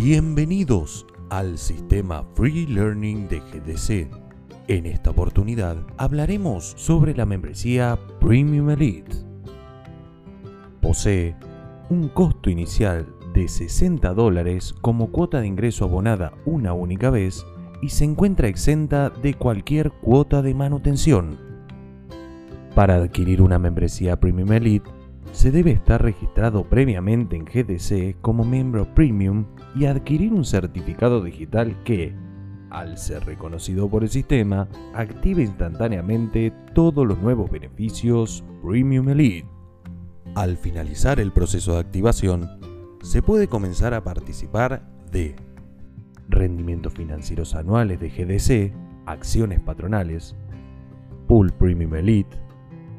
Bienvenidos al sistema Free Learning de GDC. En esta oportunidad hablaremos sobre la membresía Premium Elite. Posee un costo inicial de 60 dólares como cuota de ingreso abonada una única vez y se encuentra exenta de cualquier cuota de manutención. Para adquirir una membresía Premium Elite, se debe estar registrado previamente en GDC como miembro premium y adquirir un certificado digital que, al ser reconocido por el sistema, active instantáneamente todos los nuevos beneficios Premium Elite. Al finalizar el proceso de activación, se puede comenzar a participar de rendimientos financieros anuales de GDC, acciones patronales, Pool Premium Elite,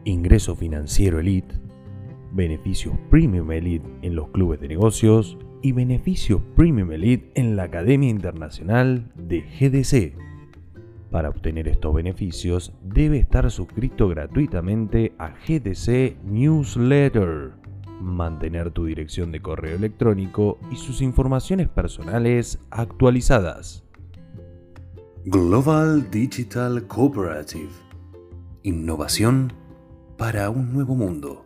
ingreso financiero Elite, beneficios Premium Elite en los clubes de negocios y beneficios Premium Elite en la Academia Internacional de GDC. Para obtener estos beneficios debe estar suscrito gratuitamente a GDC Newsletter, mantener tu dirección de correo electrónico y sus informaciones personales actualizadas. Global Digital Cooperative. Innovación para un nuevo mundo.